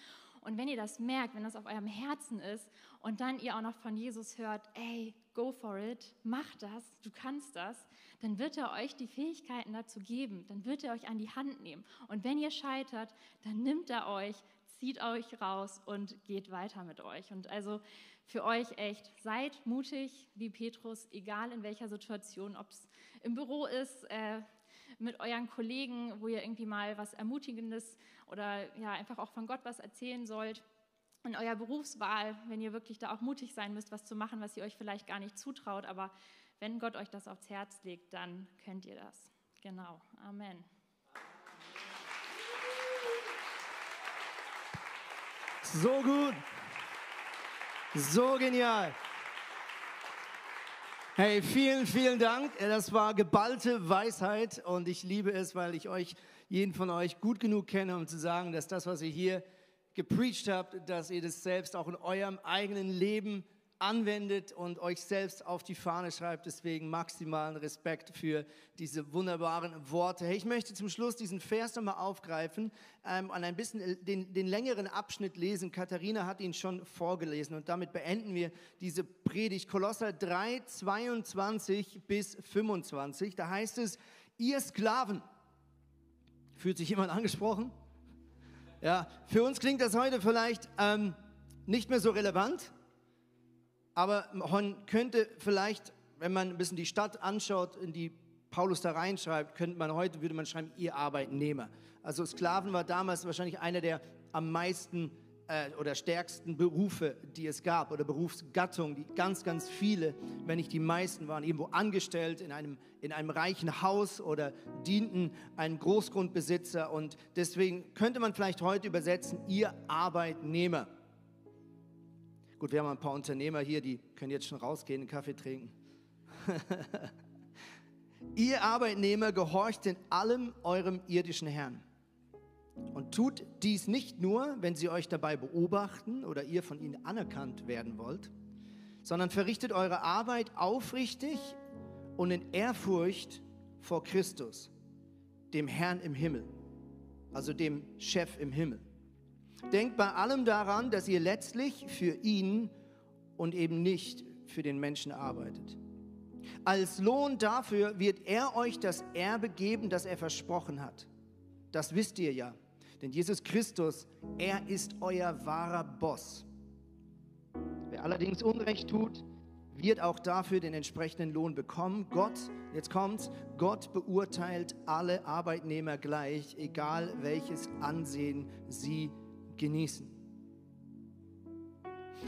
und wenn ihr das merkt, wenn das auf eurem Herzen ist und dann ihr auch noch von Jesus hört, ey, go for it, mach das, du kannst das, dann wird er euch die Fähigkeiten dazu geben, dann wird er euch an die Hand nehmen. Und wenn ihr scheitert, dann nimmt er euch, zieht euch raus und geht weiter mit euch. Und also für euch echt, seid mutig wie Petrus, egal in welcher Situation, ob es im Büro ist, äh, mit euren Kollegen, wo ihr irgendwie mal was Ermutigendes oder ja einfach auch von Gott was erzählen sollt. In eurer Berufswahl, wenn ihr wirklich da auch mutig sein müsst, was zu machen, was ihr euch vielleicht gar nicht zutraut, aber wenn Gott euch das aufs Herz legt, dann könnt ihr das. Genau. Amen. So gut. So genial. Hey, vielen, vielen Dank. Das war geballte Weisheit und ich liebe es, weil ich euch, jeden von euch gut genug kenne, um zu sagen, dass das, was ihr hier gepreacht habt, dass ihr das selbst auch in eurem eigenen Leben anwendet und euch selbst auf die Fahne schreibt. Deswegen maximalen Respekt für diese wunderbaren Worte. Hey, ich möchte zum Schluss diesen Vers nochmal aufgreifen ähm, und ein bisschen den, den längeren Abschnitt lesen. Katharina hat ihn schon vorgelesen und damit beenden wir diese Predigt. Kolosser 3, 22 bis 25. Da heißt es, ihr Sklaven, fühlt sich jemand angesprochen? Ja, für uns klingt das heute vielleicht ähm, nicht mehr so relevant, aber man könnte vielleicht, wenn man ein bisschen die Stadt anschaut, in die Paulus da reinschreibt, könnte man heute, würde man schreiben, ihr Arbeitnehmer. Also Sklaven war damals wahrscheinlich einer der am meisten äh, oder stärksten Berufe, die es gab, oder Berufsgattungen, die ganz, ganz viele, wenn nicht die meisten, waren irgendwo angestellt in einem, in einem reichen Haus oder dienten einem Großgrundbesitzer. Und deswegen könnte man vielleicht heute übersetzen, ihr Arbeitnehmer. Gut, wir haben ein paar Unternehmer hier, die können jetzt schon rausgehen, einen Kaffee trinken. Ihr Arbeitnehmer gehorcht in allem eurem irdischen Herrn. Und tut dies nicht nur, wenn sie euch dabei beobachten oder ihr von ihnen anerkannt werden wollt, sondern verrichtet eure Arbeit aufrichtig und in Ehrfurcht vor Christus, dem Herrn im Himmel, also dem Chef im Himmel. Denkt bei allem daran, dass ihr letztlich für ihn und eben nicht für den Menschen arbeitet. Als Lohn dafür wird er euch das Erbe geben, das er versprochen hat. Das wisst ihr ja. Denn Jesus Christus, er ist euer wahrer Boss. Wer allerdings Unrecht tut, wird auch dafür den entsprechenden Lohn bekommen. Gott, jetzt kommt's, Gott beurteilt alle Arbeitnehmer gleich, egal welches Ansehen sie genießen.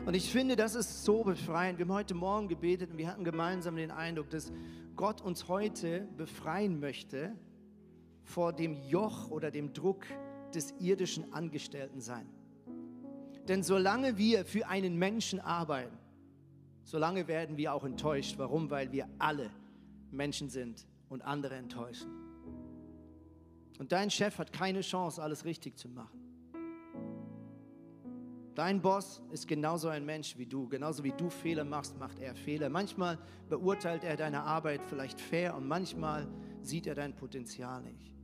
Und ich finde, das ist so befreiend. Wir haben heute Morgen gebetet und wir hatten gemeinsam den Eindruck, dass Gott uns heute befreien möchte vor dem Joch oder dem Druck des irdischen Angestelltensein. Denn solange wir für einen Menschen arbeiten, solange werden wir auch enttäuscht. Warum? Weil wir alle Menschen sind und andere enttäuschen. Und dein Chef hat keine Chance, alles richtig zu machen. Dein Boss ist genauso ein Mensch wie du. Genauso wie du Fehler machst, macht er Fehler. Manchmal beurteilt er deine Arbeit vielleicht fair und manchmal sieht er dein Potenzial nicht.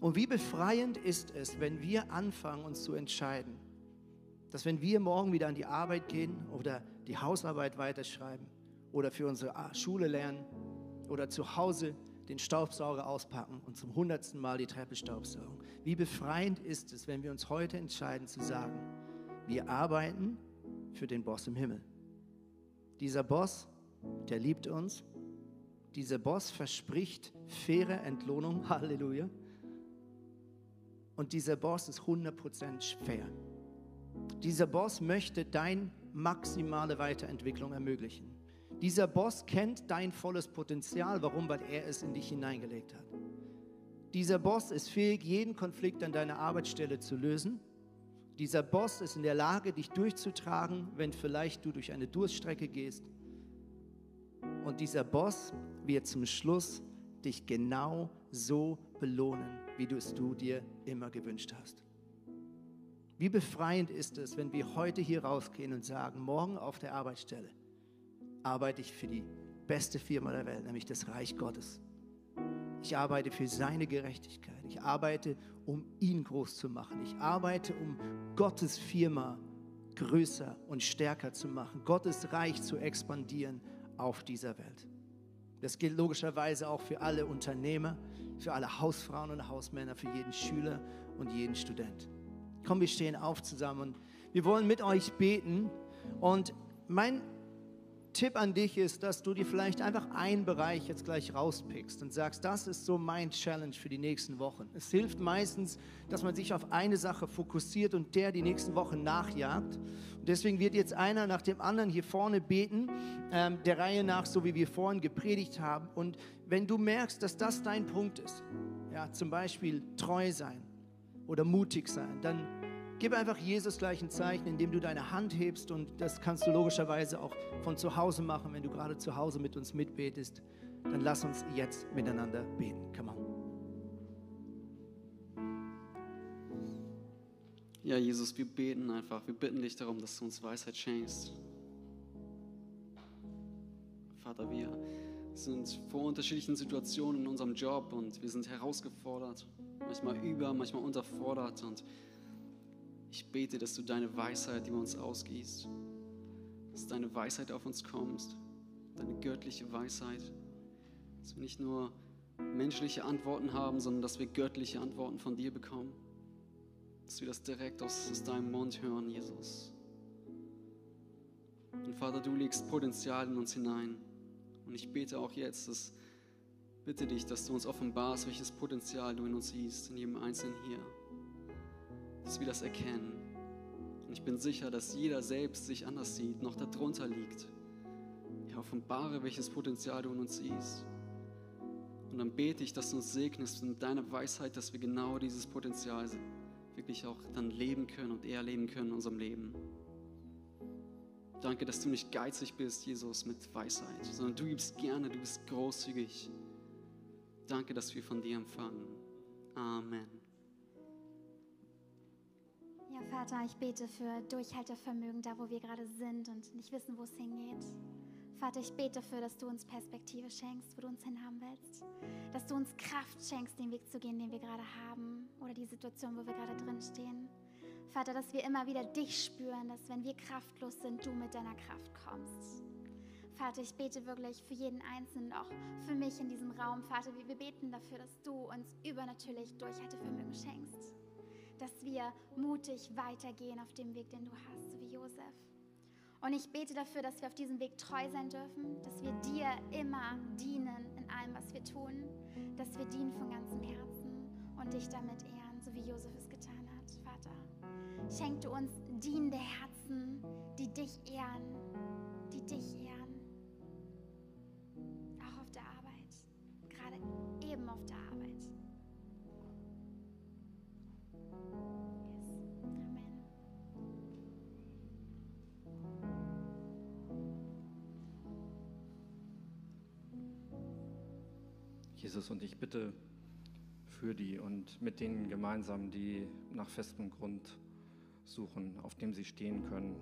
Und wie befreiend ist es, wenn wir anfangen, uns zu entscheiden, dass wenn wir morgen wieder an die Arbeit gehen oder die Hausarbeit weiterschreiben oder für unsere Schule lernen oder zu Hause den Staubsauger auspacken und zum hundertsten Mal die Treppe staubsaugen. Wie befreiend ist es, wenn wir uns heute entscheiden zu sagen, wir arbeiten für den Boss im Himmel. Dieser Boss, der liebt uns. Dieser Boss verspricht faire Entlohnung. Halleluja. Und dieser Boss ist 100% fair. Dieser Boss möchte deine maximale Weiterentwicklung ermöglichen. Dieser Boss kennt dein volles Potenzial. Warum? Weil er es in dich hineingelegt hat. Dieser Boss ist fähig, jeden Konflikt an deiner Arbeitsstelle zu lösen. Dieser Boss ist in der Lage, dich durchzutragen, wenn vielleicht du durch eine Durststrecke gehst. Und dieser Boss wird zum Schluss dich genau so belohnen, wie du es du dir immer gewünscht hast. Wie befreiend ist es, wenn wir heute hier rausgehen und sagen, morgen auf der Arbeitsstelle arbeite ich für die beste Firma der Welt, nämlich das Reich Gottes. Ich arbeite für seine Gerechtigkeit. Ich arbeite, um ihn groß zu machen. Ich arbeite, um Gottes Firma größer und stärker zu machen, Gottes Reich zu expandieren auf dieser Welt. Das gilt logischerweise auch für alle Unternehmer, für alle Hausfrauen und Hausmänner, für jeden Schüler und jeden Student. Komm, wir stehen auf zusammen und wir wollen mit euch beten. Und mein Tipp an dich ist, dass du dir vielleicht einfach einen Bereich jetzt gleich rauspickst und sagst, das ist so mein Challenge für die nächsten Wochen. Es hilft meistens, dass man sich auf eine Sache fokussiert und der die nächsten Wochen nachjagt. Und deswegen wird jetzt einer nach dem anderen hier vorne beten, ähm, der Reihe nach, so wie wir vorhin gepredigt haben. Und wenn du merkst, dass das dein Punkt ist, ja, zum Beispiel treu sein oder mutig sein, dann Gib einfach Jesus gleich ein Zeichen, indem du deine Hand hebst und das kannst du logischerweise auch von zu Hause machen, wenn du gerade zu Hause mit uns mitbetest. Dann lass uns jetzt miteinander beten. Come on. Ja, Jesus, wir beten einfach. Wir bitten dich darum, dass du uns Weisheit schenkst. Vater, wir sind vor unterschiedlichen Situationen in unserem Job und wir sind herausgefordert, manchmal über, manchmal unterfordert und ich bete, dass du deine Weisheit über uns ausgießt, dass deine Weisheit auf uns kommt, deine göttliche Weisheit, dass wir nicht nur menschliche Antworten haben, sondern dass wir göttliche Antworten von dir bekommen, dass wir das direkt aus, aus deinem Mund hören, Jesus. Und Vater, du legst Potenzial in uns hinein. Und ich bete auch jetzt, dass, bitte dich, dass du uns offenbarst, welches Potenzial du in uns siehst, in jedem Einzelnen hier dass wir das erkennen. Und ich bin sicher, dass jeder selbst sich anders sieht, noch darunter liegt. Ja, offenbare, welches Potenzial du in uns siehst. Und dann bete ich, dass du uns segnest mit deiner Weisheit, dass wir genau dieses Potenzial wirklich auch dann leben können und eher leben können in unserem Leben. Danke, dass du nicht geizig bist, Jesus, mit Weisheit, sondern du gibst gerne, du bist großzügig. Danke, dass wir von dir empfangen. Amen. Vater, ich bete für Durchhaltevermögen da, wo wir gerade sind und nicht wissen, wo es hingeht. Vater, ich bete dafür, dass du uns Perspektive schenkst, wo du uns hinhaben willst. Dass du uns Kraft schenkst, den Weg zu gehen, den wir gerade haben oder die Situation, wo wir gerade drin stehen. Vater, dass wir immer wieder dich spüren, dass wenn wir kraftlos sind, du mit deiner Kraft kommst. Vater, ich bete wirklich für jeden Einzelnen, auch für mich in diesem Raum. Vater, wir beten dafür, dass du uns übernatürlich Durchhaltevermögen schenkst dass wir mutig weitergehen auf dem Weg, den du hast, so wie Josef. Und ich bete dafür, dass wir auf diesem Weg treu sein dürfen, dass wir dir immer dienen in allem, was wir tun, dass wir dienen von ganzem Herzen und dich damit ehren, so wie Josef es getan hat, Vater. Schenk du uns dienende Herzen, die dich ehren, die dich ehren. Jesus, und ich bitte für die und mit denen gemeinsam, die nach festem Grund suchen, auf dem sie stehen können,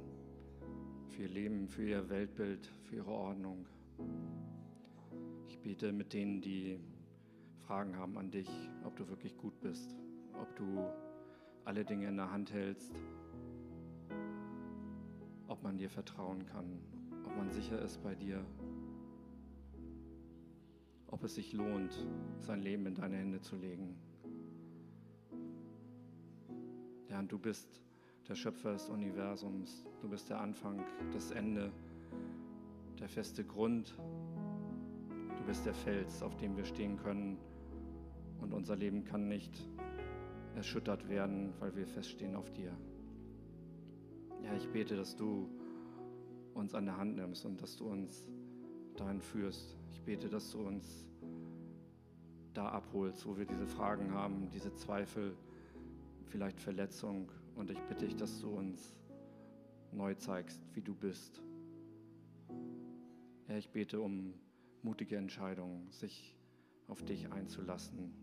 für ihr Leben, für ihr Weltbild, für ihre Ordnung. Ich bete mit denen, die Fragen haben an dich, ob du wirklich gut bist, ob du alle Dinge in der Hand hältst, ob man dir vertrauen kann, ob man sicher ist bei dir, ob es sich lohnt, sein Leben in deine Hände zu legen. Ja, du bist der Schöpfer des Universums, du bist der Anfang, das Ende, der feste Grund, du bist der Fels, auf dem wir stehen können und unser Leben kann nicht erschüttert werden, weil wir feststehen auf dir. Ja, ich bete, dass du uns an der Hand nimmst und dass du uns dahin führst. Ich bete, dass du uns da abholst, wo wir diese Fragen haben, diese Zweifel, vielleicht Verletzung. Und ich bitte dich, dass du uns neu zeigst, wie du bist. Ja, ich bete um mutige Entscheidungen, sich auf dich einzulassen,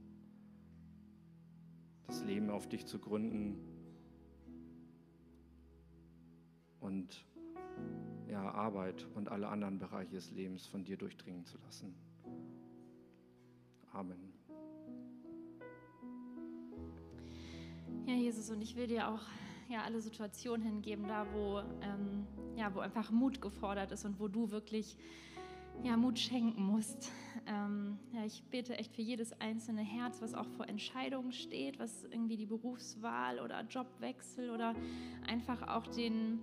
das Leben auf dich zu gründen und ja, Arbeit und alle anderen Bereiche des Lebens von dir durchdringen zu lassen. Amen. Ja, Jesus, und ich will dir auch ja, alle Situationen hingeben, da wo, ähm, ja, wo einfach Mut gefordert ist und wo du wirklich ja, Mut schenken musst. Ähm, ja, ich bete echt für jedes einzelne Herz, was auch vor Entscheidungen steht, was irgendwie die Berufswahl oder Jobwechsel oder einfach auch den,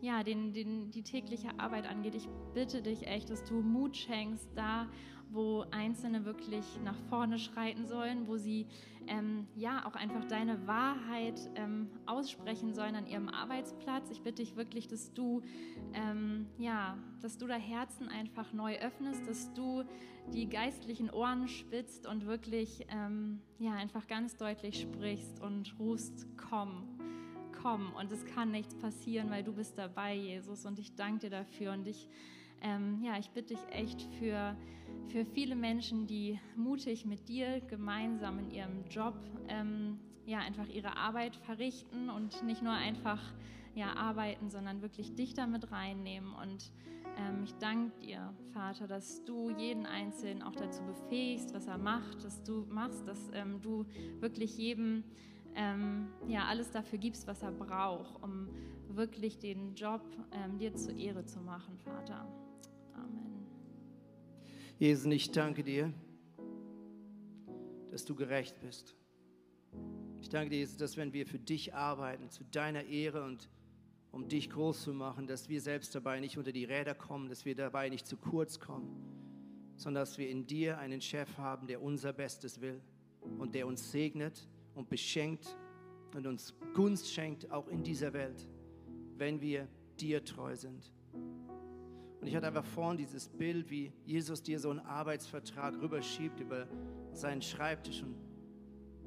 ja, den, den, die tägliche Arbeit angeht. Ich bitte dich echt, dass du Mut schenkst, da wo Einzelne wirklich nach vorne schreiten sollen, wo sie ähm, ja auch einfach deine Wahrheit ähm, aussprechen sollen an ihrem Arbeitsplatz. Ich bitte dich wirklich, dass du ähm, ja, dass du da Herzen einfach neu öffnest, dass du die geistlichen Ohren spitzt und wirklich ähm, ja einfach ganz deutlich sprichst und rufst, komm komm und es kann nichts passieren, weil du bist dabei, Jesus. Und ich danke dir dafür. Und ich, ähm, ja, ich bitte dich echt für, für viele Menschen, die mutig mit dir gemeinsam in ihrem Job ähm, ja, einfach ihre Arbeit verrichten und nicht nur einfach ja, arbeiten, sondern wirklich dich damit reinnehmen. Und ähm, ich danke dir, Vater, dass du jeden Einzelnen auch dazu befähigst, was er macht, dass du machst, dass ähm, du wirklich jedem ähm, ja, alles dafür gibst, was er braucht, um wirklich den Job ähm, dir zur Ehre zu machen, Vater. Amen. Jesus, ich danke dir, dass du gerecht bist. Ich danke dir, Jesus, dass wenn wir für dich arbeiten, zu deiner Ehre und um dich groß zu machen, dass wir selbst dabei nicht unter die Räder kommen, dass wir dabei nicht zu kurz kommen, sondern dass wir in dir einen Chef haben, der unser Bestes will und der uns segnet und beschenkt und uns Gunst schenkt, auch in dieser Welt, wenn wir dir treu sind. Und ich hatte einfach vorhin dieses Bild, wie Jesus dir so einen Arbeitsvertrag rüberschiebt über seinen Schreibtisch und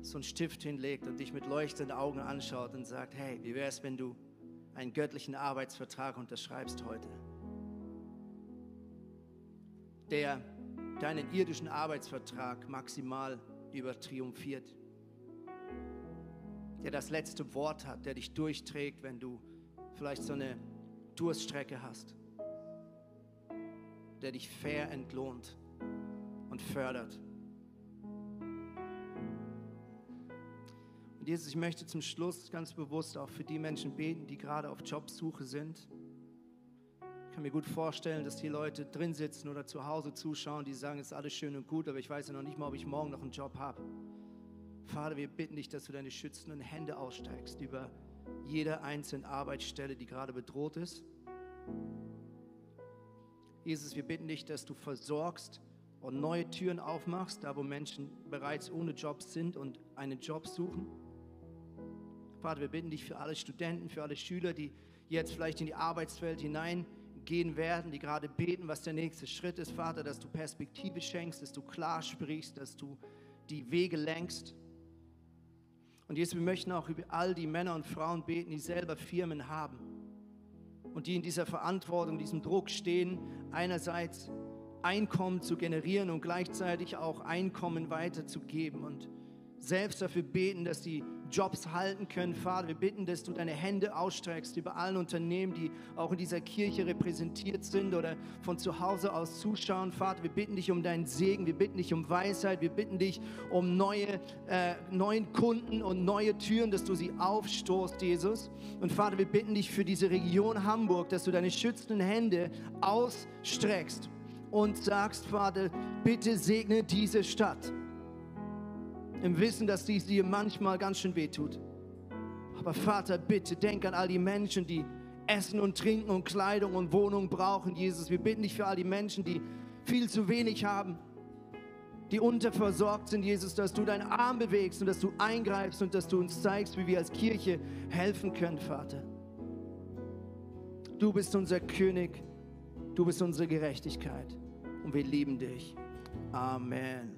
so einen Stift hinlegt und dich mit leuchtenden Augen anschaut und sagt, hey, wie wäre es, wenn du einen göttlichen Arbeitsvertrag unterschreibst heute, der deinen irdischen Arbeitsvertrag maximal übertriumphiert. Der das letzte Wort hat, der dich durchträgt, wenn du vielleicht so eine Durststrecke hast, der dich fair entlohnt und fördert. Und Jesus, ich möchte zum Schluss ganz bewusst auch für die Menschen beten, die gerade auf Jobsuche sind. Ich kann mir gut vorstellen, dass die Leute drin sitzen oder zu Hause zuschauen, die sagen, es ist alles schön und gut, aber ich weiß ja noch nicht mal, ob ich morgen noch einen Job habe. Vater, wir bitten dich, dass du deine schützenden Hände aussteigst über jede einzelne Arbeitsstelle, die gerade bedroht ist. Jesus, wir bitten dich, dass du versorgst und neue Türen aufmachst, da wo Menschen bereits ohne Jobs sind und einen Job suchen. Vater, wir bitten dich für alle Studenten, für alle Schüler, die jetzt vielleicht in die Arbeitswelt hineingehen werden, die gerade beten, was der nächste Schritt ist. Vater, dass du Perspektive schenkst, dass du klar sprichst, dass du die Wege lenkst. Und Jesus, wir möchten auch über all die Männer und Frauen beten, die selber Firmen haben und die in dieser Verantwortung, diesem Druck stehen, einerseits Einkommen zu generieren und gleichzeitig auch Einkommen weiterzugeben und selbst dafür beten, dass die Jobs halten können. Vater, wir bitten, dass du deine Hände ausstreckst über allen Unternehmen, die auch in dieser Kirche repräsentiert sind oder von zu Hause aus zuschauen. Vater, wir bitten dich um deinen Segen, wir bitten dich um Weisheit, wir bitten dich um neue, äh, neuen Kunden und neue Türen, dass du sie aufstoßt, Jesus. Und Vater, wir bitten dich für diese Region Hamburg, dass du deine schützenden Hände ausstreckst und sagst, Vater, bitte segne diese Stadt im Wissen, dass dies dir manchmal ganz schön wehtut. Aber Vater, bitte denk an all die Menschen, die Essen und Trinken und Kleidung und Wohnung brauchen, Jesus. Wir bitten dich für all die Menschen, die viel zu wenig haben, die unterversorgt sind, Jesus, dass du deinen Arm bewegst und dass du eingreifst und dass du uns zeigst, wie wir als Kirche helfen können, Vater. Du bist unser König, du bist unsere Gerechtigkeit und wir lieben dich. Amen.